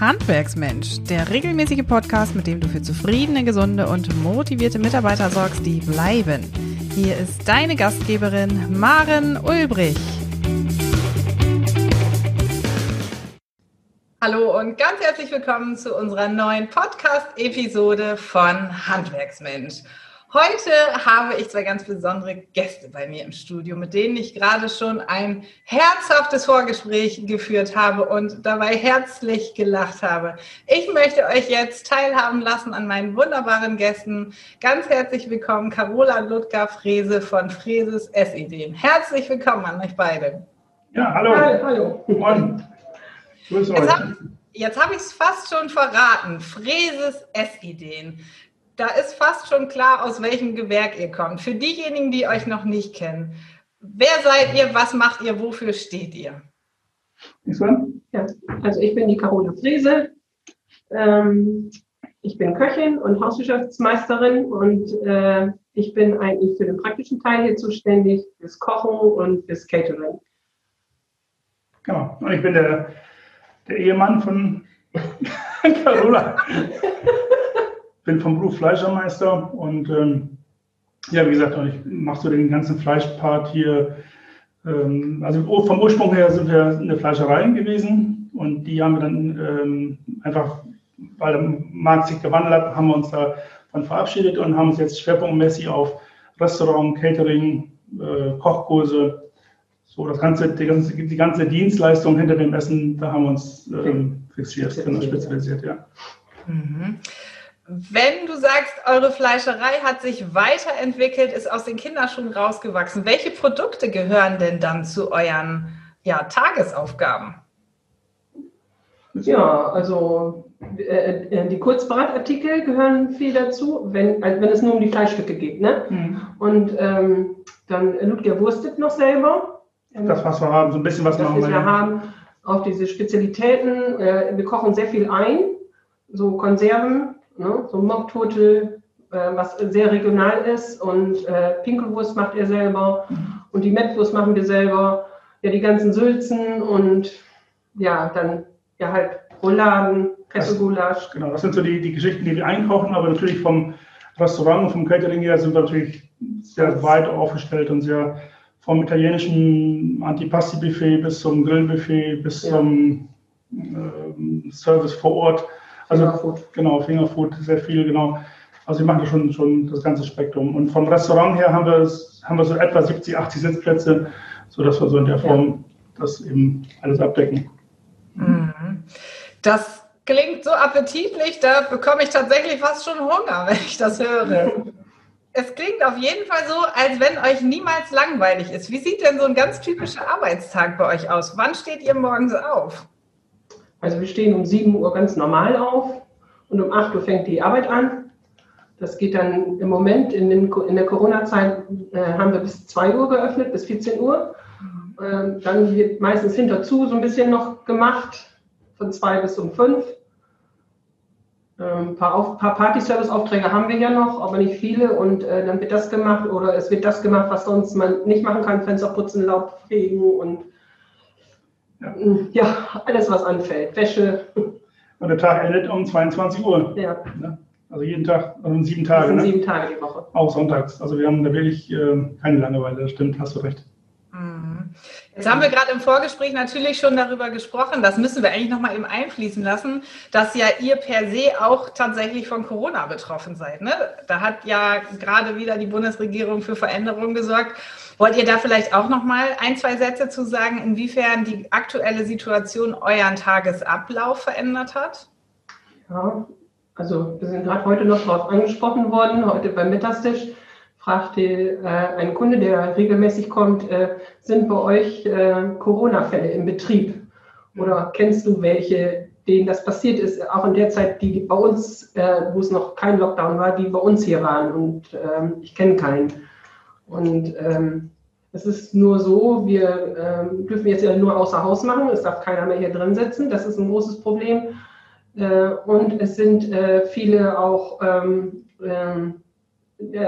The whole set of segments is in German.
Handwerksmensch, der regelmäßige Podcast, mit dem du für zufriedene, gesunde und motivierte Mitarbeiter sorgst, die bleiben. Hier ist deine Gastgeberin Maren Ulbrich. Hallo und ganz herzlich willkommen zu unserer neuen Podcast-Episode von Handwerksmensch. Heute habe ich zwei ganz besondere Gäste bei mir im Studio, mit denen ich gerade schon ein herzhaftes Vorgespräch geführt habe und dabei herzlich gelacht habe. Ich möchte euch jetzt teilhaben lassen an meinen wunderbaren Gästen. Ganz herzlich willkommen, Carola Ludger Frese von Freses S-Ideen. Herzlich willkommen an euch beide. Ja, hallo. Hallo. hallo. Und, jetzt habe hab ich es fast schon verraten. Freses S-Ideen da ist fast schon klar, aus welchem Gewerk ihr kommt. Für diejenigen, die euch noch nicht kennen, wer seid ihr, was macht ihr, wofür steht ihr? Ja, also ich bin die Carola Friese. Ähm, ich bin Köchin und Hauswirtschaftsmeisterin und äh, ich bin eigentlich für den praktischen Teil hier zuständig, fürs Kochen und fürs Catering. Genau, und ich bin der, der Ehemann von Carola. bin vom Beruf Fleischermeister und ähm, ja, wie gesagt, ich mache so den ganzen Fleischpart hier. Ähm, also vom Ursprung her sind wir eine Fleischerei gewesen und die haben wir dann ähm, einfach, weil der Markt sich gewandelt hat, haben wir uns davon verabschiedet und haben uns jetzt schwerpunktmäßig auf Restaurant, Catering, äh, Kochkurse, so das ganze die, ganze, die ganze Dienstleistung hinter dem Essen, da haben wir uns ähm, fixiert, genau, spezialisiert, ja. Mhm. Wenn du sagst, eure Fleischerei hat sich weiterentwickelt, ist aus den Kinderschuhen rausgewachsen, welche Produkte gehören denn dann zu euren ja, Tagesaufgaben? Ja, also äh, äh die Kurzbratartikel gehören viel dazu, wenn, also wenn es nur um die Fleischstücke geht. Ne? Mhm. Und ähm, dann Ludger wurstet noch selber. Das, was wir haben, so ein bisschen was das, wir, wir haben. Auch diese Spezialitäten. Äh, wir kochen sehr viel ein, so Konserven ne? so Mockturtle, äh, was sehr regional ist und äh, Pinkelwurst macht er selber und die Mettwurst machen wir selber. Ja, die ganzen Sülzen und ja, dann ja halt Rouladen, Kesselgulasch. Genau, das sind so die, die Geschichten, die wir einkochen, aber natürlich vom Restaurant und vom Catering her sind wir natürlich sehr weit aufgestellt und sehr vom italienischen Antipasti-Buffet bis zum Grillbuffet bis ja. zum äh, Service vor Ort also Fingerfood. genau, Fingerfood, sehr viel, genau. Also wir machen schon, schon das ganze Spektrum. Und vom Restaurant her haben wir, haben wir so etwa 70, 80 Sitzplätze, sodass wir so in der Form das eben alles abdecken. Mhm. Das klingt so appetitlich, da bekomme ich tatsächlich fast schon Hunger, wenn ich das höre. Es klingt auf jeden Fall so, als wenn euch niemals langweilig ist. Wie sieht denn so ein ganz typischer Arbeitstag bei euch aus? Wann steht ihr morgens auf? Also wir stehen um 7 Uhr ganz normal auf und um 8 Uhr fängt die Arbeit an. Das geht dann im Moment, in, den, in der Corona-Zeit äh, haben wir bis 2 Uhr geöffnet, bis 14 Uhr. Ähm, dann wird meistens hinterzu so ein bisschen noch gemacht, von 2 bis um 5. Ein ähm, paar, paar Party-Service-Aufträge haben wir ja noch, aber nicht viele. Und äh, dann wird das gemacht oder es wird das gemacht, was sonst man nicht machen kann: Fenster putzen, Laub fegen und ja. ja, alles, was anfällt. Wäsche. Und der Tag endet um 22 Uhr. Ja. Also jeden Tag, also sieben Tage. Das sind ne? sieben Tage die Woche. Auch sonntags. Also wir haben da wirklich äh, keine Langeweile, das stimmt, hast du recht. Mhm. Jetzt haben wir gerade im Vorgespräch natürlich schon darüber gesprochen, das müssen wir eigentlich nochmal eben einfließen lassen, dass ja ihr per se auch tatsächlich von Corona betroffen seid. Ne? Da hat ja gerade wieder die Bundesregierung für Veränderungen gesorgt. Wollt ihr da vielleicht auch noch mal ein, zwei Sätze zu sagen, inwiefern die aktuelle Situation euren Tagesablauf verändert hat? Ja, also wir sind gerade heute noch darauf angesprochen worden, heute beim Mittagstisch fragte äh, ein Kunde, der regelmäßig kommt, äh, sind bei euch äh, Corona-Fälle im Betrieb? Oder kennst du welche, denen das passiert ist, auch in der Zeit, die bei uns, äh, wo es noch kein Lockdown war, die bei uns hier waren und ähm, ich kenne keinen. Und ähm, es ist nur so, wir ähm, dürfen jetzt ja nur außer Haus machen, es darf keiner mehr hier drin sitzen, das ist ein großes Problem. Äh, und es sind äh, viele auch, ähm, äh,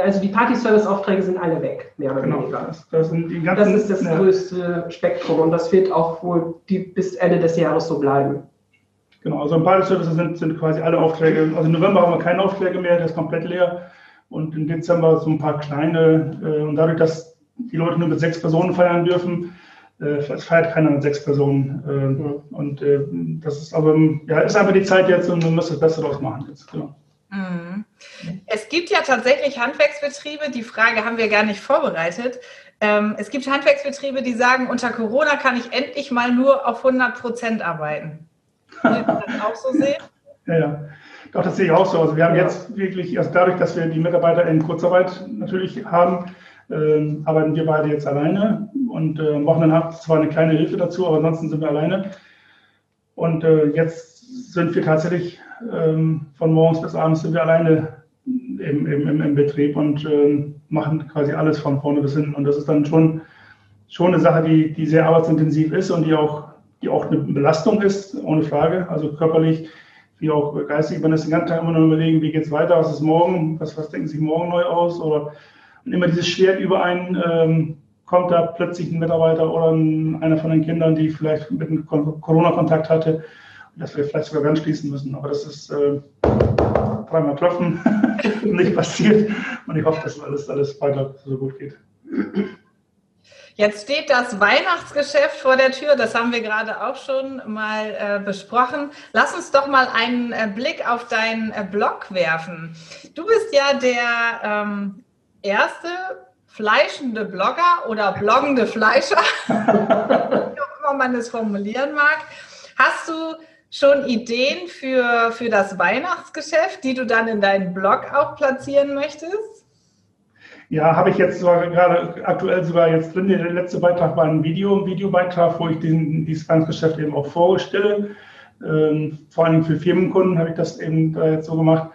also die Party-Service-Aufträge sind alle weg, mehr oder genau, weniger. Das, das, ganzen, das ist das ja. größte Spektrum und das wird auch wohl die, bis Ende des Jahres so bleiben. Genau, also im Pilot-Services sind, sind quasi alle Aufträge, also im November haben wir keine Aufträge mehr, der ist komplett leer. Und im Dezember so ein paar kleine. Äh, und dadurch, dass die Leute nur mit sechs Personen feiern dürfen, äh, es feiert keiner mit sechs Personen. Äh, und äh, das ist aber, ja, ist einfach die Zeit jetzt und wir müssen das Beste daraus machen jetzt. Genau. Mhm. Es gibt ja tatsächlich Handwerksbetriebe, die Frage haben wir gar nicht vorbereitet. Ähm, es gibt Handwerksbetriebe, die sagen, unter Corona kann ich endlich mal nur auf 100 Prozent arbeiten. Ihr das auch so sehen? Ja, ja. Doch, das sehe ich auch so. Also wir haben jetzt wirklich, also dadurch, dass wir die Mitarbeiter in Kurzarbeit natürlich haben, äh, arbeiten wir beide jetzt alleine und äh, am Wochenende haben zwar eine kleine Hilfe dazu, aber ansonsten sind wir alleine. Und äh, jetzt sind wir tatsächlich ähm, von morgens bis abends sind wir alleine im, im, im Betrieb und äh, machen quasi alles von vorne bis hinten. Und das ist dann schon, schon eine Sache, die, die sehr arbeitsintensiv ist und die auch, die auch eine Belastung ist, ohne Frage. Also körperlich wie auch geistig. Man ist den ganzen Tag immer nur überlegen, wie geht es weiter, was ist morgen, was, was denken Sie morgen neu aus? Oder und immer dieses Schwert über einen, ähm, kommt da plötzlich ein Mitarbeiter oder ein, einer von den Kindern, die vielleicht mit einem Corona-Kontakt hatte, dass wir vielleicht sogar ganz schließen müssen. Aber das ist äh, dreimal klopfen, nicht passiert. Und ich hoffe, dass alles, alles weiter so gut geht. Jetzt steht das Weihnachtsgeschäft vor der Tür, das haben wir gerade auch schon mal äh, besprochen. Lass uns doch mal einen äh, Blick auf deinen äh, Blog werfen. Du bist ja der ähm, erste fleischende Blogger oder bloggende Fleischer, wie auch immer man es formulieren mag. Hast du schon Ideen für, für das Weihnachtsgeschäft, die du dann in deinen Blog auch platzieren möchtest? Ja, habe ich jetzt sogar gerade aktuell sogar jetzt drin. Der letzte Beitrag war ein Video, ein Videobeitrag, wo ich den, dieses Finanzgeschäft eben auch vorstelle. Ähm, vor allem für Firmenkunden habe ich das eben da jetzt so gemacht.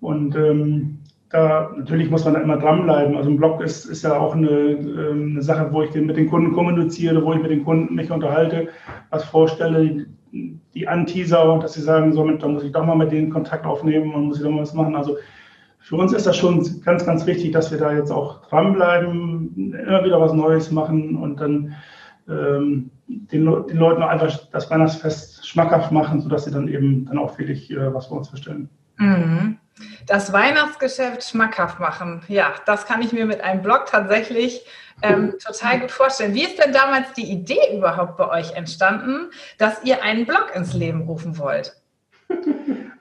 Und ähm, da natürlich muss man da immer dranbleiben. Also ein Blog ist, ist ja auch eine, ähm, eine Sache, wo ich mit den Kunden kommuniziere, wo ich mit den Kunden mich unterhalte, was vorstelle, die Anteaser, dass sie sagen, so, da muss ich doch mal mit denen Kontakt aufnehmen und muss ich doch mal was machen. Also für uns ist das schon ganz, ganz wichtig, dass wir da jetzt auch dranbleiben, immer wieder was Neues machen und dann ähm, den, den, Leuten einfach das Weihnachtsfest schmackhaft machen, sodass sie dann eben dann auch wirklich äh, was bei uns bestellen. Mhm. Das Weihnachtsgeschäft schmackhaft machen, ja, das kann ich mir mit einem Blog tatsächlich ähm, total gut vorstellen. Wie ist denn damals die Idee überhaupt bei euch entstanden, dass ihr einen Blog ins Leben rufen wollt?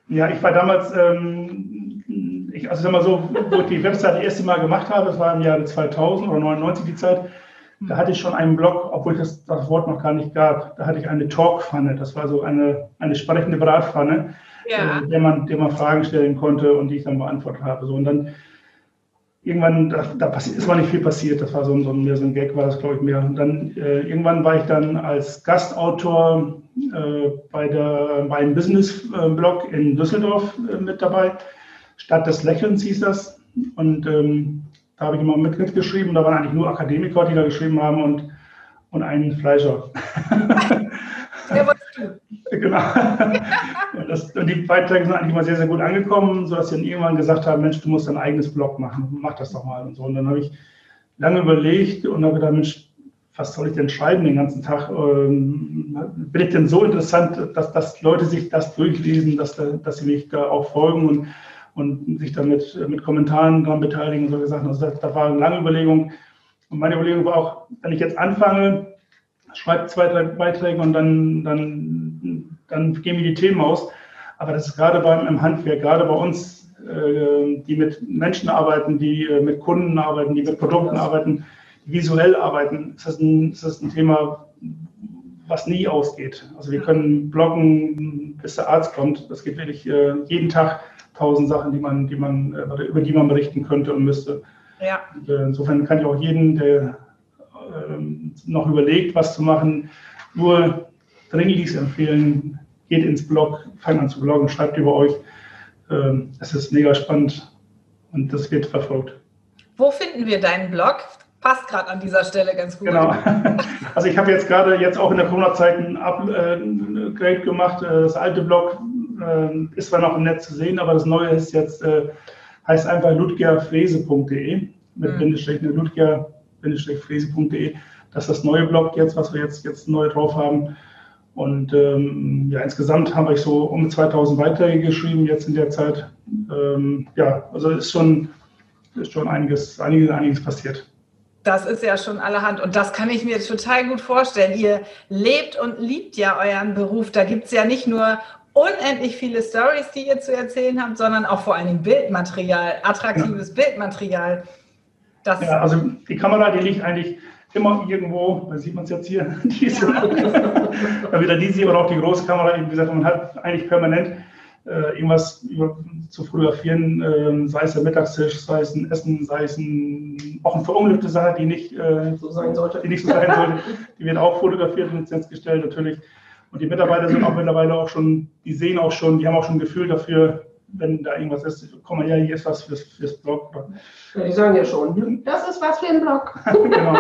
Ja, ich war damals ähm, ich, also sag mal so, wo ich die Website das erste Mal gemacht habe, das war im Jahre 2000 oder 99 die Zeit, da hatte ich schon einen Blog, obwohl das, das Wort noch gar nicht gab. Da hatte ich eine Talkpfanne, das war so eine, eine sprechende Bratpfanne, ja. äh, der, man, der man Fragen stellen konnte und die ich dann beantwortet habe. So, und dann irgendwann, da, da ist mal nicht viel passiert, das war so, so, mehr so ein Gag, war das glaube ich mehr. Und dann äh, irgendwann war ich dann als Gastautor äh, bei, der, bei einem Business-Blog in Düsseldorf äh, mit dabei. Stadt des Lächelns hieß das. Und ähm, da habe ich immer mitgeschrieben. Da waren eigentlich nur Akademiker, die da geschrieben haben und, und einen Fleischer. Genau. Und, das, und, die Beiträge sind eigentlich immer sehr, sehr gut angekommen, sodass sie dann irgendwann gesagt haben, Mensch, du musst dein eigenes Blog machen, mach das doch mal und so. Und dann habe ich lange überlegt und habe gedacht, Mensch, was soll ich denn schreiben den ganzen Tag? Ähm, bin ich denn so interessant, dass, dass Leute sich das durchlesen, dass, dass sie mich da auch folgen? Und und sich dann mit, Kommentaren daran beteiligen und solche Sachen. Also das war eine lange Überlegung. Und meine Überlegung war auch, wenn ich jetzt anfange, schreibe zwei, drei Beiträge und dann, dann, dann gehen mir die Themen aus. Aber das ist gerade beim im Handwerk, gerade bei uns, äh, die mit Menschen arbeiten, die äh, mit Kunden arbeiten, die mit Produkten arbeiten, die visuell arbeiten, ist das ein, ist das ein Thema, was nie ausgeht. Also wir können bloggen, bis der Arzt kommt. Das geht wirklich äh, jeden Tag tausend Sachen, die man, die man, äh, über die man berichten könnte und müsste. Ja. Äh, insofern kann ich auch jeden, der noch überlegt, was zu machen, nur dringlichst empfehlen, geht ins Blog, fangt an zu bloggen, schreibt über euch. Ähm, es ist mega spannend und das wird verfolgt. Wo finden wir deinen Blog? Passt gerade an dieser Stelle ganz gut. Genau. Also ich habe jetzt gerade jetzt auch in der Corona-Zeit ein Upgrade gemacht. Äh, das alte Blog äh, ist zwar noch im Netz zu sehen, aber das Neue ist jetzt, äh, heißt einfach ludgerfräse.de mit mhm. Bindestrich, ne, ludger-fräse.de. Das ist das neue Blog jetzt, was wir jetzt, jetzt neu drauf haben. Und ähm, ja, insgesamt habe ich so um 2000 Beiträge geschrieben jetzt in der Zeit. Ähm, ja, also ist schon, ist schon einiges, einiges, einiges passiert. Das ist ja schon allerhand und das kann ich mir total gut vorstellen. Ihr lebt und liebt ja euren Beruf. Da gibt es ja nicht nur unendlich viele Stories, die ihr zu erzählen habt, sondern auch vor allem Bildmaterial, attraktives ja. Bildmaterial. Das ja, also die Kamera, die liegt eigentlich immer irgendwo, da sieht man es jetzt hier, diese, ja. wieder diese oder auch die große Kamera, wie gesagt, man hat eigentlich permanent äh, irgendwas über, zu fotografieren, äh, sei es der Mittagstisch, sei es ein Essen, sei es ein, auch eine verunglückte Sache, die nicht äh, so sein sollte, die nicht so sein sollte, die wird auch fotografiert und ins Netz gestellt natürlich. Und die Mitarbeiter sind auch mittlerweile auch schon, die sehen auch schon, die haben auch schon ein Gefühl dafür, wenn da irgendwas ist, komm mal her, hier ist was fürs, fürs Blog. Ja, die sagen ja schon, das ist was für ein Blog. genau.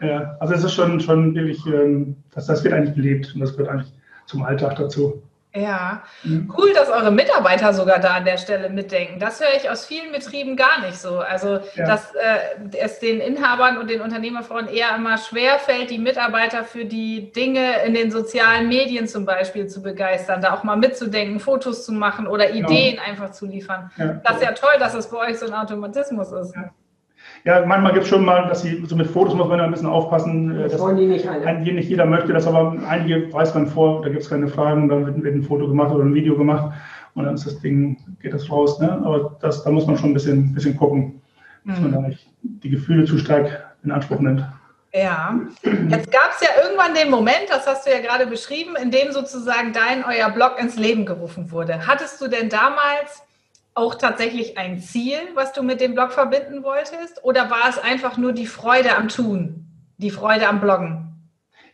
Ja, also es ist schon, schon wirklich, ähm, das, das wird eigentlich gelebt und das gehört eigentlich zum Alltag dazu. Ja, mhm. cool, dass eure Mitarbeiter sogar da an der Stelle mitdenken. Das höre ich aus vielen Betrieben gar nicht so. Also, ja. dass äh, es den Inhabern und den Unternehmerfrauen eher immer schwer fällt, die Mitarbeiter für die Dinge in den sozialen Medien zum Beispiel zu begeistern, da auch mal mitzudenken, Fotos zu machen oder genau. Ideen ja. einfach zu liefern. Ja. Das ist ja toll, dass es bei euch so ein Automatismus ist. Ja, manchmal gibt es schon mal, dass sie so mit Fotos muss man ja ein bisschen aufpassen. Das wollen die nicht alle. Ein, nicht jeder möchte das, aber einige weiß man vor, da gibt es keine Fragen, dann wird, wird, ein Foto gemacht oder ein Video gemacht und dann ist das Ding, geht das raus. Ne? Aber das, da muss man schon ein bisschen, bisschen gucken, dass mhm. man da nicht die Gefühle zu stark in Anspruch nimmt. Ja, jetzt gab es ja irgendwann den Moment, das hast du ja gerade beschrieben, in dem sozusagen dein, euer Blog ins Leben gerufen wurde. Hattest du denn damals auch tatsächlich ein Ziel, was du mit dem Blog verbinden wolltest? Oder war es einfach nur die Freude am Tun, die Freude am Bloggen?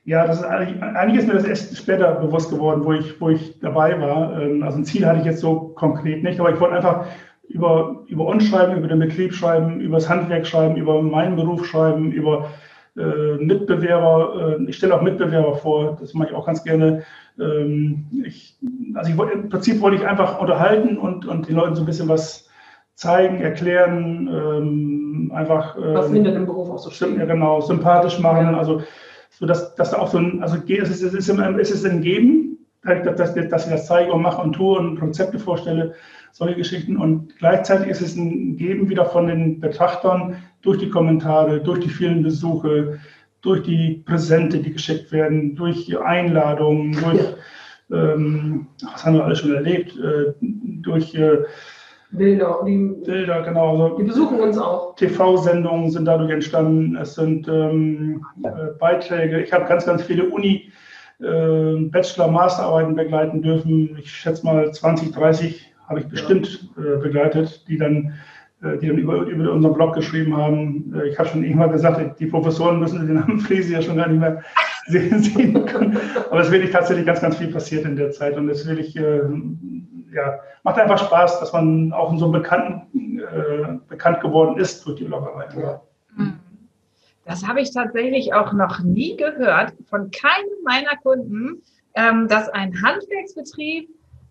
Ja, das ist eigentlich, eigentlich ist mir das erst später bewusst geworden, wo ich, wo ich dabei war. Ähm, also ein Ziel hatte ich jetzt so konkret nicht, aber ich wollte einfach über, über uns schreiben, über den Betrieb schreiben, über das Handwerk schreiben, über meinen Beruf schreiben, über Mitbewerber. Äh, ich stelle auch Mitbewerber vor, das mache ich auch ganz gerne. Ähm, ich, also ich, im Prinzip wollte ich einfach unterhalten und, und den Leuten so ein bisschen was zeigen, erklären, ähm, einfach. Ähm, was hinter dem Beruf auch so stimmt. Ja, genau, sympathisch machen. Ja. Also, so dass, dass da auch so ein, also es ist, es ist, es ist ein Geben, dass, dass, dass ich das zeige und mache und tue und Konzepte vorstelle, solche Geschichten. Und gleichzeitig ist es ein Geben wieder von den Betrachtern durch die Kommentare, durch die vielen Besuche, durch die Präsente, die geschickt werden, durch Einladungen, durch, ähm, was haben wir alles schon erlebt, äh, durch äh, Bilder. Die, Bilder, genau. Also, die besuchen uns auch. TV-Sendungen sind dadurch entstanden. Es sind ähm, äh, Beiträge. Ich habe ganz, ganz viele Uni- äh, Bachelor-, Masterarbeiten begleiten dürfen. Ich schätze mal 20, 30 habe ich bestimmt äh, begleitet, die dann äh, die dann über, über unseren Blog geschrieben haben. Äh, ich habe schon irgendwann gesagt, die Professoren müssen den Namen Friese ja schon gar nicht mehr sehen, können. Aber es ist wirklich tatsächlich ganz, ganz viel passiert in der Zeit und es wirklich, äh, ja, macht einfach Spaß, dass man auch in so einem Bekannten äh, bekannt geworden ist durch die Bloggerei. Ja. Mhm. Das habe ich tatsächlich auch noch nie gehört von keinem meiner Kunden, ähm, dass ein Handwerksbetrieb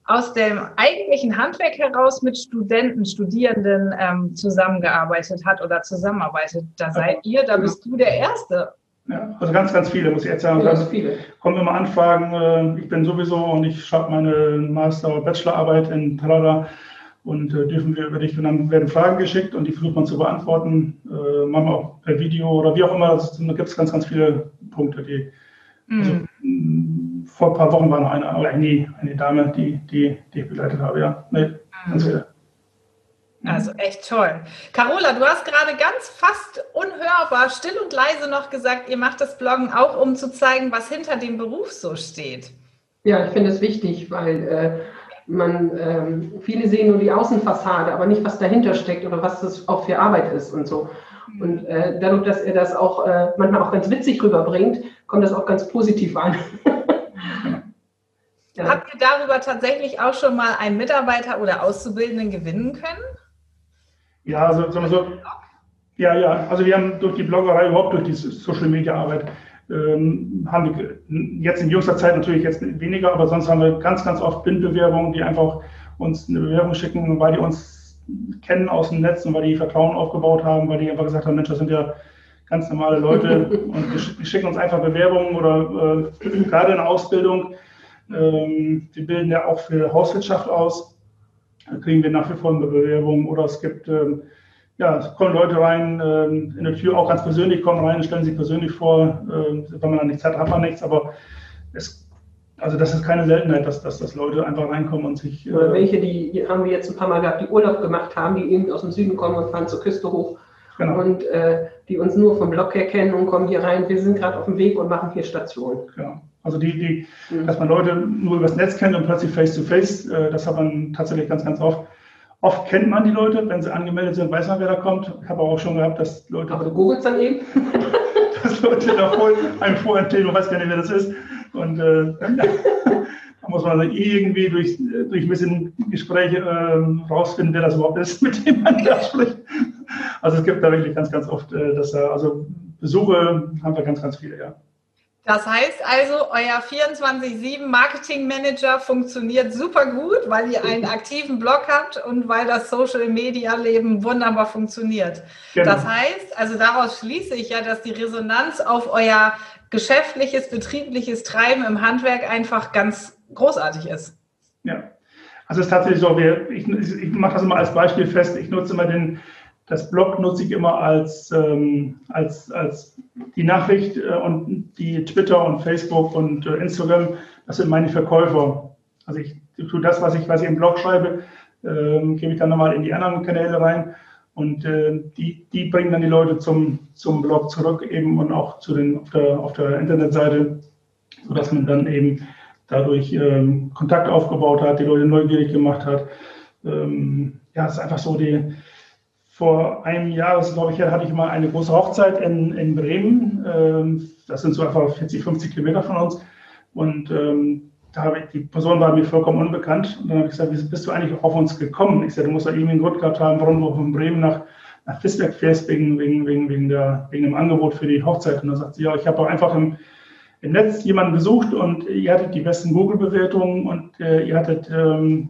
aus dem eigentlichen Handwerk heraus mit Studenten, Studierenden ähm, zusammengearbeitet hat oder zusammenarbeitet. Da seid ihr, da bist du der Erste. Ja, also ganz, ganz viele, muss ich jetzt sagen. Ganz viele. Kommen immer Anfragen, äh, ich bin sowieso und ich schreibe meine Master- und Bachelorarbeit in Talada und äh, dürfen wir über dich und dann werden Fragen geschickt und die versucht man zu beantworten, äh, manchmal auch per Video oder wie auch immer. da gibt es ganz, ganz viele Punkte, die mhm. also, vor ein paar Wochen war noch eine, eine, eine Dame, die, die, die ich begleitet habe, ja. Nee, ganz viele. Also echt toll. Carola, du hast gerade ganz fast unhörbar, still und leise noch gesagt, ihr macht das Bloggen auch, um zu zeigen, was hinter dem Beruf so steht. Ja, ich finde es wichtig, weil äh, man, ähm, viele sehen nur die Außenfassade, aber nicht, was dahinter steckt oder was das auch für Arbeit ist und so. Und äh, dadurch, dass er das auch äh, manchmal auch ganz witzig rüberbringt, kommt das auch ganz positiv an. Ja. Habt ihr darüber tatsächlich auch schon mal einen Mitarbeiter oder Auszubildenden gewinnen können? Ja, also sagen wir so, ja, ja, also wir haben durch die Bloggerei, überhaupt durch die Social Media Arbeit, ähm, haben wir jetzt in jüngster Zeit natürlich jetzt weniger, aber sonst haben wir ganz, ganz oft Bindbewerbungen, die einfach uns eine Bewerbung schicken, weil die uns kennen aus dem Netz und weil die Vertrauen aufgebaut haben, weil die einfach gesagt haben, Mensch, das sind ja ganz normale Leute und wir schicken uns einfach Bewerbungen oder äh, gerade in der Ausbildung. Ähm, wir bilden ja auch für Hauswirtschaft aus. Da kriegen wir nach wie vor eine Bewerbung oder es gibt, ähm, ja, es kommen Leute rein, ähm, in der Tür auch ganz persönlich kommen rein, stellen sich persönlich vor. Ähm, wenn man dann nichts hat, hat man nichts, aber es, also das ist keine Seltenheit, dass, dass, dass Leute einfach reinkommen und sich. Oder äh, welche, die haben wir jetzt ein paar Mal gehabt, die Urlaub gemacht haben, die eben aus dem Süden kommen und fahren zur Küste hoch Genau. Und äh, die uns nur vom Blog her kennen und kommen hier rein. Wir sind gerade auf dem Weg und machen hier Station. Genau. Also die, die mhm. dass man Leute nur übers Netz kennt und plötzlich face to face, äh, das hat man tatsächlich ganz, ganz oft. Oft kennt man die Leute, wenn sie angemeldet sind, weiß man, wer da kommt. Ich habe auch schon gehabt, dass Leute. Aber du googelst dann eben? dass Leute da voll einem erzählen, man weiß gar nicht, wer das ist. Und äh, da muss man irgendwie durch, durch ein bisschen Gespräche äh, rausfinden, wer das überhaupt ist, mit dem man da spricht. Also es gibt da wirklich ganz, ganz oft, äh, dass da, also Besuche haben wir ganz, ganz viele, ja. Das heißt also, euer 24-7 Marketing Manager funktioniert super gut, weil ihr einen aktiven Blog habt und weil das Social Media Leben wunderbar funktioniert. Genau. Das heißt, also daraus schließe ich ja, dass die Resonanz auf euer geschäftliches, betriebliches Treiben im Handwerk einfach ganz großartig ist. Ja, also es ist tatsächlich so, wir, ich, ich mache das immer als Beispiel fest, ich nutze immer den, das Blog nutze ich immer als, ähm, als, als die Nachricht äh, und die Twitter und Facebook und äh, Instagram, das sind meine Verkäufer. Also ich tue das, was ich, was ich im Blog schreibe, äh, gebe ich dann nochmal in die anderen Kanäle rein und äh, die, die bringen dann die Leute zum, zum Blog zurück eben und auch zu den, auf, der, auf der Internetseite, sodass man dann eben dadurch ähm, Kontakt aufgebaut hat, die Leute neugierig gemacht hat. Ähm, ja, es ist einfach so die, vor einem Jahr, glaube ich, hatte ich mal eine große Hochzeit in, in Bremen. Ähm, das sind so etwa 40, 50 Kilometer von uns. Und ähm, da ich, die Person war mir vollkommen unbekannt. Und dann habe ich gesagt, wie bist du eigentlich auf uns gekommen? Ich sagte, du musst da irgendwie einen Grund gehabt haben, warum du von Bremen nach, nach Fisberg fährst, wegen, wegen, wegen, wegen, der, wegen dem Angebot für die Hochzeit. Und dann sagt sie, ja, ich habe auch einfach im, im Netz jemanden gesucht und ihr hattet die besten Google-Bewertungen und äh, ihr hattet ähm,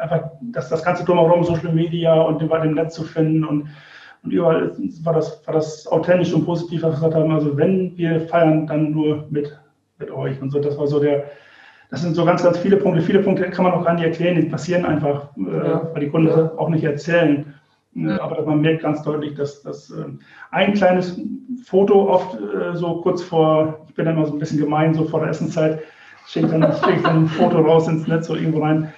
einfach das, das ganze drumherum, Social Media und überall im Netz zu finden und, und überall war das, war das authentisch und positiv, was wir gesagt haben. Also wenn wir feiern, dann nur mit, mit euch und so. Das war so der, das sind so ganz, ganz viele Punkte. Viele Punkte kann man auch gar nicht erklären, die passieren einfach, äh, ja. weil die Kunden ja. auch nicht erzählen. Ja. Aber man merkt ganz deutlich, dass, dass äh, ein kleines Foto oft äh, so kurz vor, ich bin dann mal so ein bisschen gemein, so vor der Essenszeit, schicke dann, schick dann ein Foto raus ins Netz oder irgendwo rein.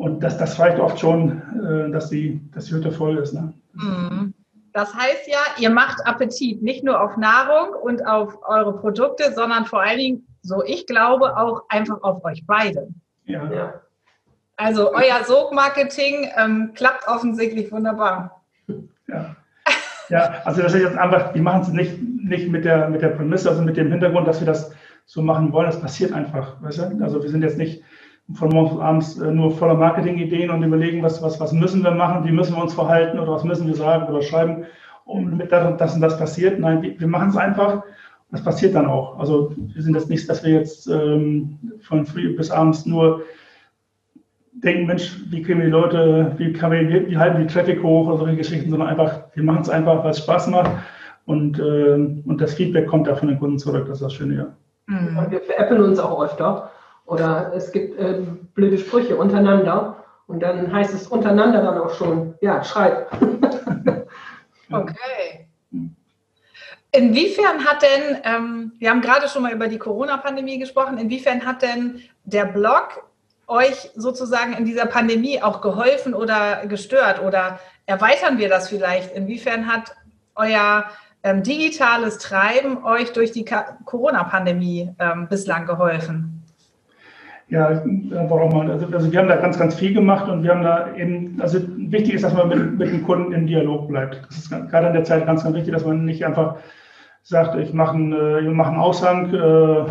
Und das, das reicht oft schon, äh, dass, die, dass die Hütte voll ist. Ne? Mhm. Das heißt ja, ihr macht Appetit nicht nur auf Nahrung und auf eure Produkte, sondern vor allen Dingen, so ich glaube, auch einfach auf euch beide. Ja. ja. Also euer Sogmarketing ähm, klappt offensichtlich wunderbar. Ja. Ja, also das ist jetzt einfach, die machen es nicht, nicht mit der, mit der Prämisse, also mit dem Hintergrund, dass wir das so machen wollen. Das passiert einfach. Weißt du? Also wir sind jetzt nicht von morgens bis abends äh, nur voller Marketingideen und überlegen, was, was, was müssen wir machen, wie müssen wir uns verhalten oder was müssen wir sagen oder schreiben, um mit das und das passiert. Nein, wir, wir machen es einfach. Das passiert dann auch. Also wir sind jetzt nicht, dass wir jetzt ähm, von früh bis abends nur denken, Mensch, wie kriegen wir die Leute, wie, kann wir, wie halten die Traffic hoch oder solche Geschichten, sondern einfach, wir machen es einfach, weil es Spaß macht und, äh, und das Feedback kommt da von den Kunden zurück. Das ist das Schöne, ja. Mhm. Wir veräppeln uns auch öfter. Oder es gibt äh, blöde Sprüche untereinander und dann heißt es untereinander dann auch schon, ja, schreib. okay. Inwiefern hat denn, ähm, wir haben gerade schon mal über die Corona-Pandemie gesprochen, inwiefern hat denn der Blog euch sozusagen in dieser Pandemie auch geholfen oder gestört? Oder erweitern wir das vielleicht? Inwiefern hat euer ähm, digitales Treiben euch durch die Corona-Pandemie ähm, bislang geholfen? Ja, warum man, also, also wir haben da ganz, ganz viel gemacht und wir haben da eben, also wichtig ist, dass man mit, mit dem Kunden im Dialog bleibt. Das ist gerade in der Zeit ganz, ganz wichtig, dass man nicht einfach sagt, ich mache einen, äh, ich mache einen Aushang, äh,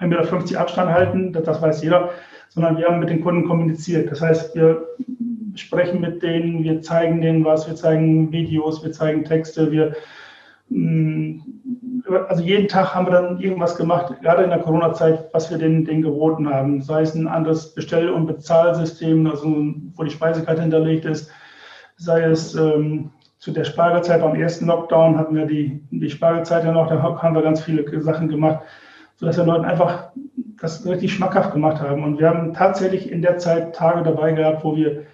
1,50 Meter Abstand halten, das, das weiß jeder, sondern wir haben mit den Kunden kommuniziert. Das heißt, wir sprechen mit denen, wir zeigen denen was, wir zeigen Videos, wir zeigen Texte, wir mh, also jeden Tag haben wir dann irgendwas gemacht, gerade in der Corona-Zeit, was wir denen, denen geboten haben. Sei es ein anderes Bestell- und Bezahlsystem, also wo die Speisekarte hinterlegt ist, sei es ähm, zu der Spargelzeit beim ersten Lockdown hatten wir die, die Spargelzeit ja noch, da haben wir ganz viele Sachen gemacht, sodass wir Leuten einfach das richtig schmackhaft gemacht haben. Und wir haben tatsächlich in der Zeit Tage dabei gehabt, wo wir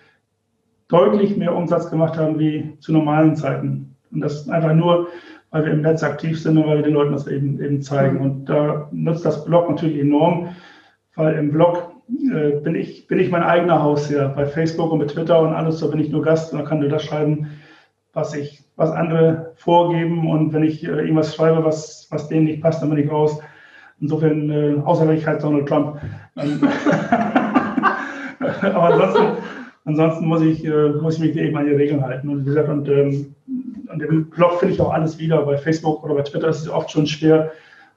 deutlich mehr Umsatz gemacht haben wie zu normalen Zeiten. Und das einfach nur, weil wir im Netz aktiv sind und weil wir den Leuten das eben, eben zeigen. Und da nutzt das Blog natürlich enorm, weil im Blog äh, bin, ich, bin ich mein eigener Hausherr. Bei Facebook und bei Twitter und alles, da bin ich nur Gast und da kann nur das schreiben, was ich, was andere vorgeben. Und wenn ich äh, irgendwas schreibe, was, was denen nicht passt, dann bin ich raus. Insofern, äh, außer wenn ich halt Donald Trump. Aber ansonsten, ansonsten muss ich, äh, muss ich mich eben an die Regeln halten. Und wie gesagt, und, ähm, und im Blog finde ich auch alles wieder. Bei Facebook oder bei Twitter ist es oft schon schwer,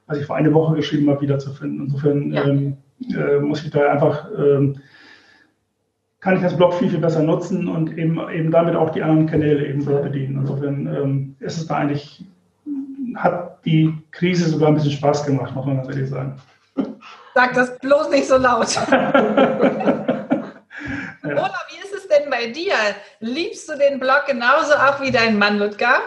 was ich vor einer Woche geschrieben habe, wiederzufinden. Insofern ja. ähm, äh, muss ich da einfach ähm, kann ich das Blog viel, viel besser nutzen und eben, eben damit auch die anderen Kanäle eben so bedienen. Insofern ähm, ist es da eigentlich, hat die Krise sogar ein bisschen Spaß gemacht, muss man ganz ehrlich sagen. Sag das bloß nicht so laut. ja. Ola, wie ist denn bei dir? Liebst du den Blog genauso auch wie dein Mann Ludger?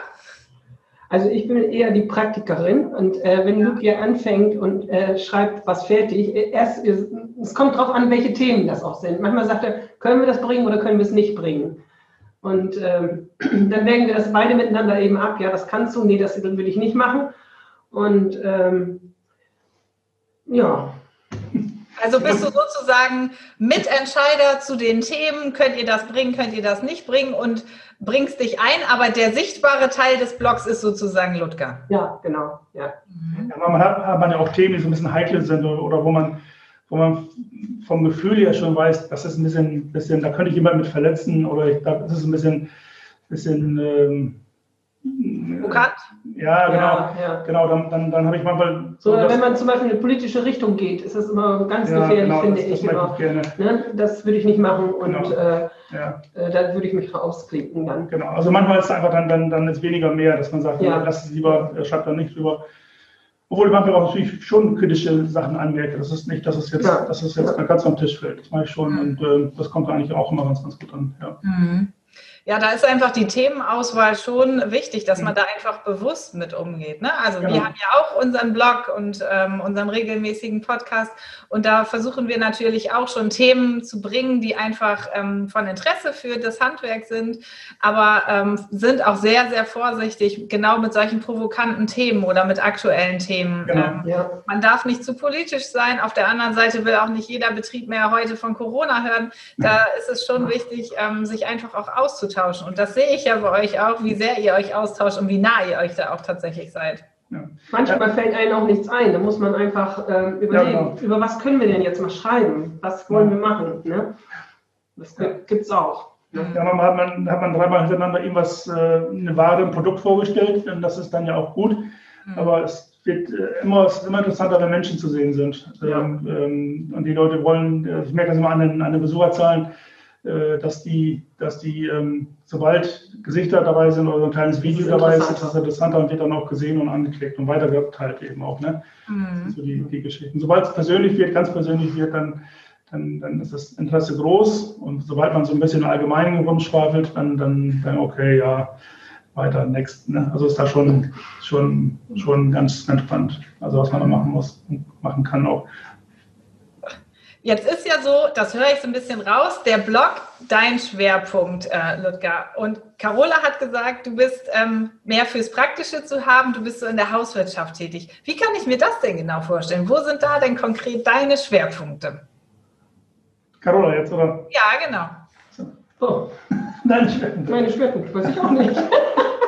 Also ich bin eher die Praktikerin und äh, wenn Luke hier anfängt und äh, schreibt was fertig, äh, erst, es kommt darauf an, welche Themen das auch sind. Manchmal sagt er, können wir das bringen oder können wir es nicht bringen? Und ähm, dann wägen wir das beide miteinander eben ab. Ja, das kannst du, nee, das will ich nicht machen. Und ähm, ja. Also bist du sozusagen Mitentscheider zu den Themen, könnt ihr das bringen, könnt ihr das nicht bringen und bringst dich ein, aber der sichtbare Teil des Blogs ist sozusagen Ludger. Ja, genau. Ja. Mhm. ja man hat, hat man ja auch Themen, die so ein bisschen heikel sind oder wo man, wo man vom Gefühl her schon weiß, das ist ein bisschen, bisschen da könnte ich jemanden mit verletzen oder das ist ein bisschen, bisschen ähm, Bekannt? Ja, genau. Ja, ja. genau dann, dann, dann habe ich manchmal. So, so wenn man zum Beispiel in eine politische Richtung geht, ist das immer ganz ja, gefährlich, genau, finde das, ich. Das, immer. Gerne. Ne? das würde ich nicht machen und genau. äh, ja. äh, da würde ich mich rausklicken dann. Genau, also manchmal ist es einfach dann, dann, dann ist weniger mehr, dass man sagt, ja. lass es lieber, schreibt da nicht drüber. Obwohl ich manchmal auch natürlich schon kritische Sachen anmerke. Das ist nicht, dass es jetzt, ja. dass es jetzt ganz vom Tisch fällt. Das mache ich schon mhm. und äh, das kommt eigentlich auch immer ganz, ganz gut an. Ja. Mhm. Ja, da ist einfach die Themenauswahl schon wichtig, dass man mhm. da einfach bewusst mit umgeht. Ne? Also genau. wir haben ja auch unseren Blog und ähm, unseren regelmäßigen Podcast und da versuchen wir natürlich auch schon Themen zu bringen, die einfach ähm, von Interesse für das Handwerk sind, aber ähm, sind auch sehr, sehr vorsichtig, genau mit solchen provokanten Themen oder mit aktuellen Themen. Genau. Ähm, ja. Man darf nicht zu politisch sein. Auf der anderen Seite will auch nicht jeder Betrieb mehr heute von Corona hören. Da ist es schon wichtig, ähm, sich einfach auch auszutauschen auszutauschen. Und das sehe ich ja bei euch auch, wie sehr ihr euch austauscht und wie nah ihr euch da auch tatsächlich seid. Ja. Manchmal ja. fällt einem auch nichts ein. Da muss man einfach äh, überlegen, ja, genau. über was können wir denn jetzt mal schreiben? Was wollen wir machen? Ne? Das gibt es auch. Ne? Ja, man hat man, hat man dreimal hintereinander irgendwas, äh, eine Ware, ein Produkt vorgestellt, und das ist dann ja auch gut. Mhm. Aber es wird äh, immer, es ist immer interessanter, wenn Menschen zu sehen sind. Ähm, ähm, und die Leute wollen, äh, ich merke das immer an den, an den Besucherzahlen, äh, dass die, dass die ähm, sobald Gesichter dabei sind oder ein kleines Video ist dabei ist, ist das interessanter und wird dann auch gesehen und angeklickt und weitergeteilt eben auch. Ne? Mhm. So die, die Geschichten. Sobald es persönlich wird, ganz persönlich wird, dann, dann, dann ist das Interesse groß und sobald man so ein bisschen allgemein rumschwafelt, dann, dann, dann okay, ja, weiter, next. Ne? Also ist da schon, schon, schon ganz, ganz spannend. Also was man da machen muss und machen kann auch. Jetzt ist ja so, das höre ich so ein bisschen raus, der Blog dein Schwerpunkt, äh, Ludger. Und Carola hat gesagt, du bist ähm, mehr fürs Praktische zu haben, du bist so in der Hauswirtschaft tätig. Wie kann ich mir das denn genau vorstellen? Wo sind da denn konkret deine Schwerpunkte? Carola jetzt, oder? Ja, genau. Oh. Deine Schwerpunkte. Meine Schwerpunkte, weiß ich auch nicht.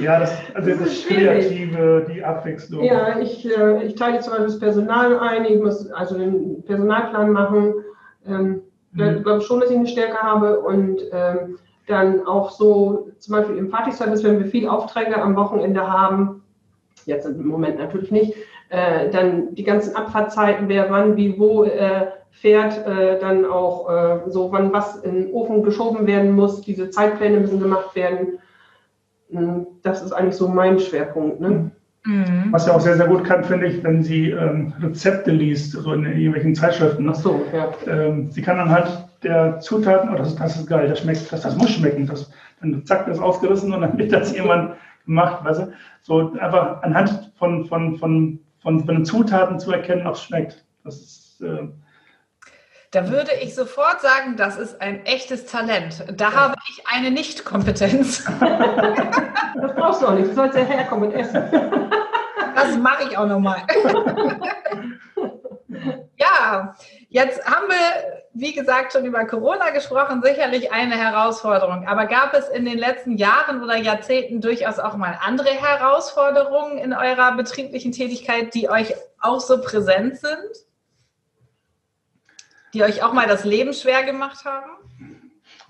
Ja, das, also das, das Kreative, die Abwechslung. Ja, ich, äh, ich teile zum Beispiel das Personal ein, ich muss also den Personalplan machen. Ähm, mhm. Ich glaube schon, dass ich eine Stärke habe und ähm, dann auch so zum Beispiel im Partyservice, wenn wir viele Aufträge am Wochenende haben, jetzt im Moment natürlich nicht, äh, dann die ganzen Abfahrtzeiten, wer wann, wie, wo äh, fährt, äh, dann auch äh, so, wann was in den Ofen geschoben werden muss, diese Zeitpläne müssen gemacht werden. Hm, das ist eigentlich so mein Schwerpunkt. Ne? Mhm. Was ja auch sehr, sehr gut kann, finde ich, wenn sie ähm, Rezepte liest, so in irgendwelchen Zeitschriften. Ne? Ach so, ja. Ähm, sie kann dann halt der Zutaten, oh, das, das ist geil, das schmeckt, das, das muss schmecken, das, dann zack, das ausgerissen und dann wird das jemand gemacht, weißt du? So einfach anhand von, von, von, von, von den Zutaten zu erkennen, ob es schmeckt. Das ist, äh, da würde ich sofort sagen, das ist ein echtes Talent. Da ja. habe ich eine Nicht-Kompetenz. Das brauchst du auch nicht. Du sollst ja herkommen und essen. Das mache ich auch nochmal. Ja, jetzt haben wir, wie gesagt, schon über Corona gesprochen, sicherlich eine Herausforderung. Aber gab es in den letzten Jahren oder Jahrzehnten durchaus auch mal andere Herausforderungen in eurer betrieblichen Tätigkeit, die euch auch so präsent sind? Die euch auch mal das Leben schwer gemacht haben?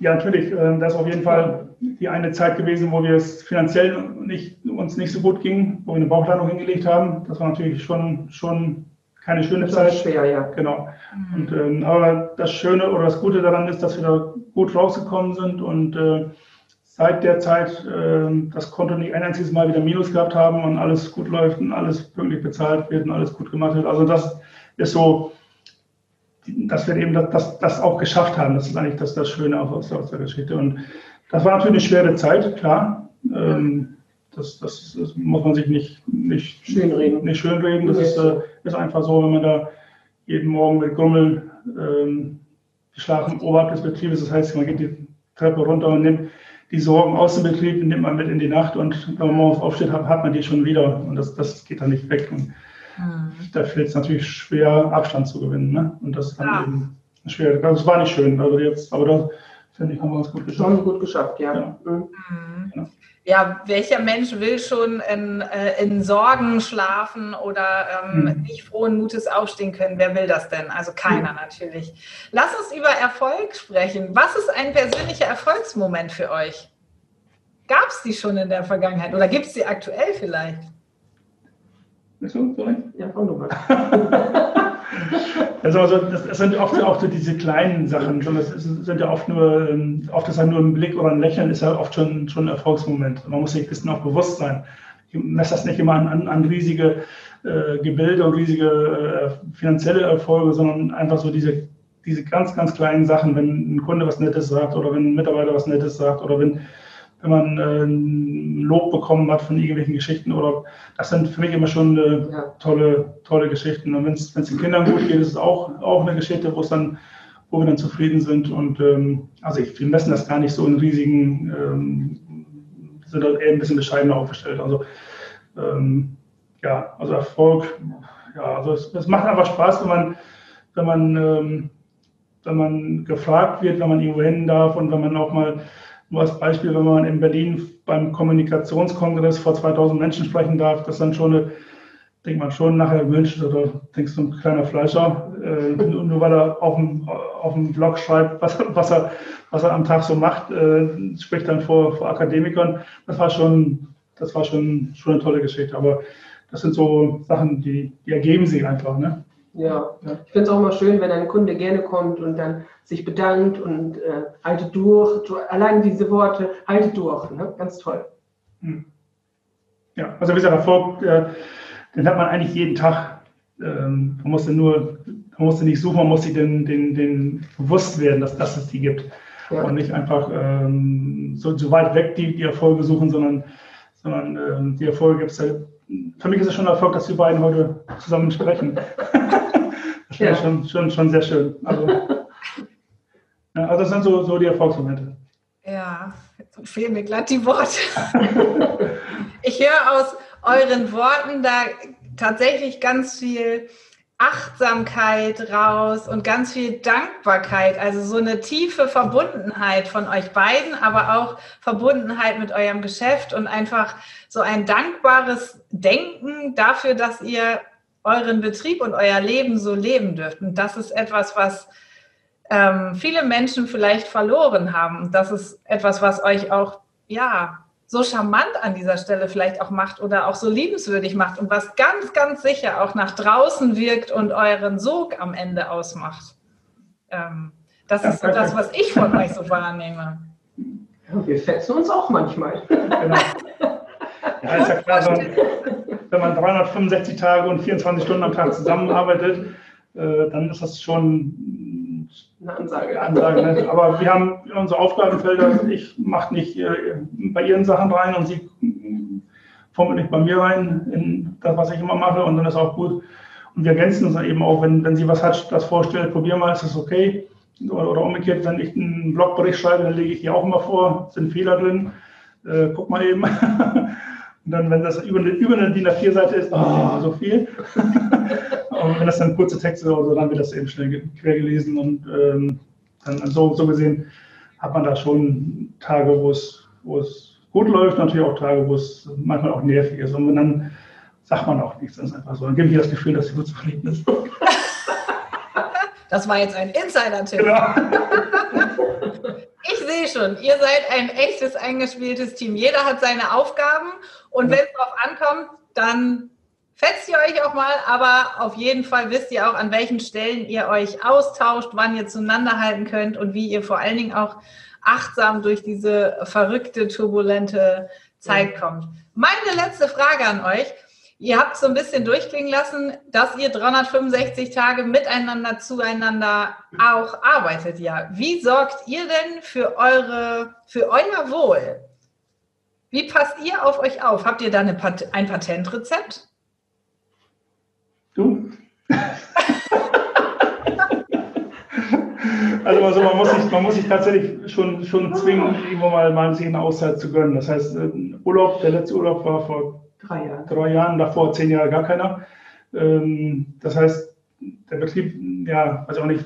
Ja, natürlich. Ähm, das ist auf jeden Fall die eine Zeit gewesen, wo wir es finanziell nicht, uns nicht so gut ging, wo wir eine Bauchlandung hingelegt haben. Das war natürlich schon, schon keine schöne das Zeit. schwer, ja. Genau. Mhm. Und, ähm, aber das Schöne oder das Gute daran ist, dass wir da gut rausgekommen sind und äh, seit der Zeit äh, das Konto nicht ein einziges Mal wieder Minus gehabt haben und alles gut läuft und alles pünktlich bezahlt wird und alles gut gemacht wird. Also das ist so, dass wir eben das, das, das auch geschafft haben. Das ist eigentlich das, das Schöne auch aus, aus der Geschichte. Und das war natürlich eine schwere Zeit, klar. Ähm, das, das, das, muss man sich nicht, nicht schönreden. Nicht schönreden. Das ist, äh, ist einfach so, wenn man da jeden Morgen mit Grummel ähm, geschlafen oberhalb des Betriebes. Das heißt, man geht die Treppe runter und nimmt die Sorgen aus dem Betrieb, nimmt man mit in die Nacht und wenn man morgens aufsteht, hat, hat man die schon wieder. Und das, das geht dann nicht weg. Und mhm. da fällt es natürlich schwer, Abstand zu gewinnen. Ne? Und das ist dann ja. eben schwer. Das war nicht schön. Also jetzt, aber da finde ich, haben wir uns gut geschafft. Haben gut geschafft, ja. ja. Mhm. ja. Ja, welcher Mensch will schon in, äh, in Sorgen schlafen oder ähm, mhm. nicht frohen Mutes aufstehen können? Wer will das denn? Also keiner mhm. natürlich. Lass uns über Erfolg sprechen. Was ist ein persönlicher Erfolgsmoment für euch? Gab es die schon in der Vergangenheit oder gibt es die aktuell vielleicht? Ja, komm doch mal. Also, also das, sind oft auch so diese kleinen Sachen. Das sind ja oft nur, ähm, oft ist ja nur ein Blick oder ein Lächeln, ist ja oft schon, schon ein Erfolgsmoment. Man muss sich dessen auch bewusst sein. Ich messe das nicht immer an, an, an riesige äh, Gebilde und riesige äh, finanzielle Erfolge, sondern einfach so diese, diese ganz, ganz kleinen Sachen, wenn ein Kunde was Nettes sagt oder wenn ein Mitarbeiter was Nettes sagt oder wenn wenn man äh, Lob bekommen hat von irgendwelchen Geschichten oder das sind für mich immer schon äh, ja. tolle, tolle Geschichten. Und wenn es den Kindern gut geht, ist es auch, auch eine Geschichte, wo es dann, wo wir dann zufrieden sind. Und ähm, also ich, wir messen das gar nicht so in riesigen, ähm, sind da eher ein bisschen bescheidener aufgestellt. Also ähm, ja, also Erfolg, ja, also es, es, macht einfach Spaß, wenn man, wenn man, ähm, wenn man gefragt wird, wenn man irgendwo hin darf und wenn man auch mal nur als Beispiel, wenn man in Berlin beim Kommunikationskongress vor 2000 Menschen sprechen darf, das dann schon eine, denkt man schon nachher Mensch, oder denkst du, ein kleiner Fleischer, äh, nur, nur, weil er auf dem, auf dem Blog schreibt, was, was, er, was er am Tag so macht, äh, spricht dann vor, vor Akademikern. Das war schon, das war schon, schon eine tolle Geschichte. Aber das sind so Sachen, die, die ergeben sich einfach. Ne? Ja, ich finde es auch immer schön, wenn ein Kunde gerne kommt und dann sich bedankt und äh, haltet durch. Allein diese Worte, haltet durch, ne? ganz toll. Hm. Ja, also wie gesagt, Erfolg, äh, den hat man eigentlich jeden Tag. Ähm, man musste nur, man musste nicht suchen, man muss sich den, den, den bewusst werden, dass, dass es die gibt. Ja. Und nicht einfach ähm, so, so weit weg die, die Erfolge suchen, sondern, sondern ähm, die Erfolge gibt es halt. Für mich ist es schon ein Erfolg, dass wir beiden heute zusammen sprechen. Das wäre ja. schon, schon, schon sehr schön. Also, ja, also das sind so, so die Erfolgsmomente. Ja, jetzt fehlen mir glatt die Worte. ich höre aus euren Worten da tatsächlich ganz viel Achtsamkeit raus und ganz viel Dankbarkeit, also so eine tiefe Verbundenheit von euch beiden, aber auch Verbundenheit mit eurem Geschäft und einfach so ein dankbares Denken dafür, dass ihr euren Betrieb und euer Leben so leben dürft. Und das ist etwas, was ähm, viele Menschen vielleicht verloren haben. Das ist etwas, was euch auch, ja, so charmant an dieser Stelle vielleicht auch macht oder auch so liebenswürdig macht und was ganz, ganz sicher auch nach draußen wirkt und euren Sog am Ende ausmacht. Ähm, das ist so das, was ich von euch so wahrnehme. Ja, wir fetzen uns auch manchmal. Genau. Ja, ist ja klar, wenn man 365 Tage und 24 Stunden am Tag zusammenarbeitet, äh, dann ist das schon, eine Ansage. Ansage ne? Aber wir haben unsere Aufgabenfelder, ich mache nicht äh, bei ihren Sachen rein und sie fummelt nicht bei mir rein in das, was ich immer mache und dann ist auch gut. Und wir ergänzen uns dann eben auch, wenn, wenn sie was hat, das vorstellt, probier mal, ist das okay. Oder, oder umgekehrt, wenn ich einen Blogbericht schreibe, dann lege ich die auch immer vor, sind Fehler drin, äh, guck mal eben. Und dann, wenn das über eine, über eine DIN A4-Seite ist, oh, so viel. und wenn das dann kurze Texte oder so, dann wird das eben schnell quer gelesen. Und ähm, dann so, so gesehen hat man da schon Tage, wo es, wo es gut läuft, natürlich auch Tage, wo es manchmal auch nervig ist. Und dann sagt man auch nichts. Das ist einfach so. Dann gebe ich das Gefühl, dass sie gut zufrieden ist. Das war jetzt ein Insider-Tipp. Genau. Ich sehe schon, ihr seid ein echtes eingespieltes Team. Jeder hat seine Aufgaben und wenn es darauf ankommt, dann fetzt ihr euch auch mal, aber auf jeden Fall wisst ihr auch, an welchen Stellen ihr euch austauscht, wann ihr zueinander halten könnt und wie ihr vor allen Dingen auch achtsam durch diese verrückte, turbulente Zeit kommt. Meine letzte Frage an euch. Ihr habt so ein bisschen durchklingen lassen, dass ihr 365 Tage miteinander, zueinander auch arbeitet. Ja, wie sorgt ihr denn für eure, für euer Wohl? Wie passt ihr auf euch auf? Habt ihr da eine, ein Patentrezept? Du? also, also man, muss sich, man muss sich tatsächlich schon, schon zwingen, irgendwo mal, mal sich eine Auszeit zu gönnen. Das heißt, äh, Urlaub, der letzte Urlaub war vor drei Jahren, drei Jahren davor zehn Jahre gar keiner. Ähm, das heißt, der Betrieb, ja, also auch nicht,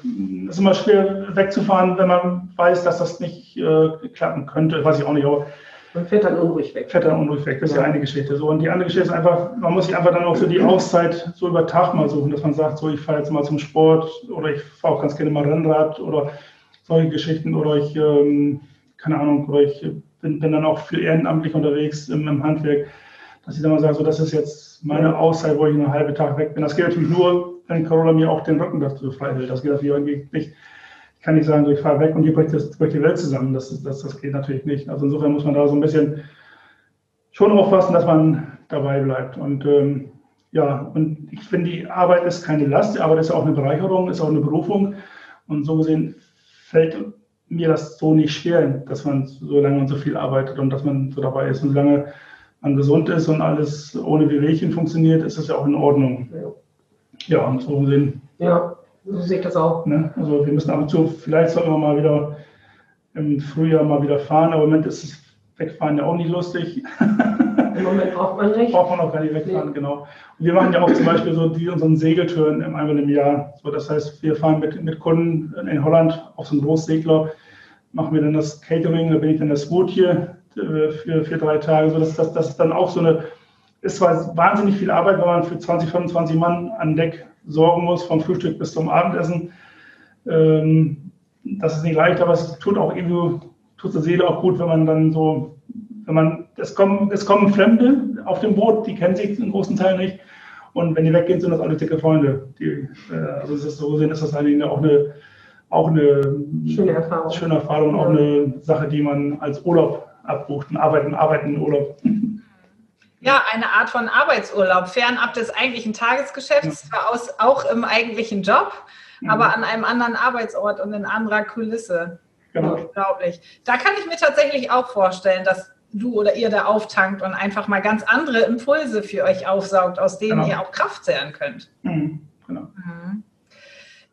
ist immer schwer wegzufahren, wenn man weiß, dass das nicht äh, klappen könnte, weiß ich auch nicht, aber man fährt dann unruhig weg. Fährt dann unruhig weg. Das ist ja. eine Geschichte. So, und die andere Geschichte ist einfach, man muss sich einfach dann auch für die Auszeit so über Tag mal suchen, dass man sagt, so, ich fahre jetzt mal zum Sport oder ich fahre auch ganz gerne mal Rennrad oder solche Geschichten oder ich, ähm, keine Ahnung, oder ich bin, bin, dann auch viel ehrenamtlich unterwegs im, im, Handwerk, dass ich dann mal sage, so, das ist jetzt meine Auszeit, wo ich einen halben Tag weg bin. Das geht natürlich nur, wenn Carola mir auch den Rücken dazu frei hält. Das geht natürlich irgendwie nicht kann nicht sagen, so ich fahre weg und hier bricht, bricht die Welt zusammen. Das, das, das geht natürlich nicht. Also insofern muss man da so ein bisschen schon aufpassen, dass man dabei bleibt. Und ähm, ja, und ich finde, die Arbeit ist keine Last, die Arbeit ist auch eine Bereicherung, ist auch eine Berufung. Und so gesehen fällt mir das so nicht schwer, dass man so lange und so viel arbeitet und dass man so dabei ist. Und solange man gesund ist und alles ohne Wehwehchen funktioniert, ist das ja auch in Ordnung. Ja, und so gesehen. Ja. So sehe ich das auch. Ne? Also wir müssen ab und zu, vielleicht sollten wir mal wieder im Frühjahr mal wieder fahren, aber im Moment ist das Wegfahren ja auch nicht lustig. Im Moment braucht man nicht. Braucht man auch gar nicht wegfahren, nee. genau. Und wir machen ja auch zum Beispiel so die, unseren Segeltouren einmal im Jahr. So, das heißt, wir fahren mit, mit Kunden in Holland auf so einen Großsegler, machen wir dann das Catering, da bin ich dann das Boot hier für, für drei Tage. So, das, das, dann auch so eine, ist zwar wahnsinnig viel Arbeit, wenn man für 20, 25 Mann an Deck sorgen muss, vom Frühstück bis zum Abendessen. Ähm, das ist nicht leicht, aber es tut auch irgendwie, tut der Seele auch gut, wenn man dann so, wenn man, es kommen, es kommen Fremde auf dem Boot, die kennen sich im großen Teil nicht. Und wenn die weggehen, sind das alle dicke Freunde. Die, äh, also es ist so gesehen, ist das eigentlich auch eine, auch eine schöne Erfahrung, schöne Erfahrung und auch eine Sache, die man als Urlaub abbucht. Ein Arbeiten, Arbeiten, Urlaub. Ja, eine Art von Arbeitsurlaub, fernab des eigentlichen Tagesgeschäfts, zwar aus, auch im eigentlichen Job, mhm. aber an einem anderen Arbeitsort und in anderer Kulisse. Genau. Unglaublich. Da kann ich mir tatsächlich auch vorstellen, dass du oder ihr da auftankt und einfach mal ganz andere Impulse für euch aufsaugt, aus denen genau. ihr auch Kraft zehren könnt. Mhm.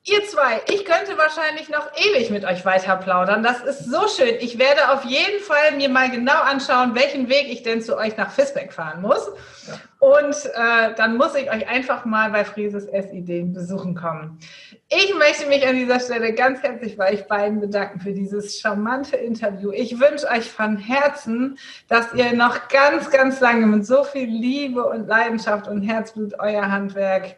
Ihr zwei, ich könnte wahrscheinlich noch ewig mit euch weiter plaudern. Das ist so schön. Ich werde auf jeden Fall mir mal genau anschauen, welchen Weg ich denn zu euch nach Fisbeck fahren muss. Ja. Und äh, dann muss ich euch einfach mal bei Frieses S-Ideen besuchen kommen. Ich möchte mich an dieser Stelle ganz herzlich bei euch beiden bedanken für dieses charmante Interview. Ich wünsche euch von Herzen, dass ihr noch ganz, ganz lange mit so viel Liebe und Leidenschaft und Herzblut euer Handwerk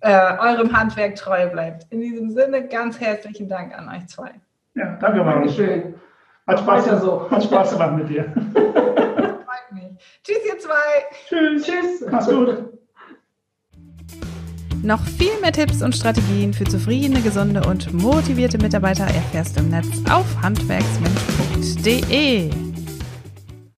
äh, eurem Handwerk treu bleibt. In diesem Sinne ganz herzlichen Dank an euch zwei. Ja, danke, Manu. Dankeschön. Hat Spaß, so. hat Spaß gemacht mit dir. Freut mich. Tschüss, ihr zwei. Tschüss. Tschüss. Mach's gut. Noch viel mehr Tipps und Strategien für zufriedene, gesunde und motivierte Mitarbeiter erfährst du im Netz auf handwerksmensch.de.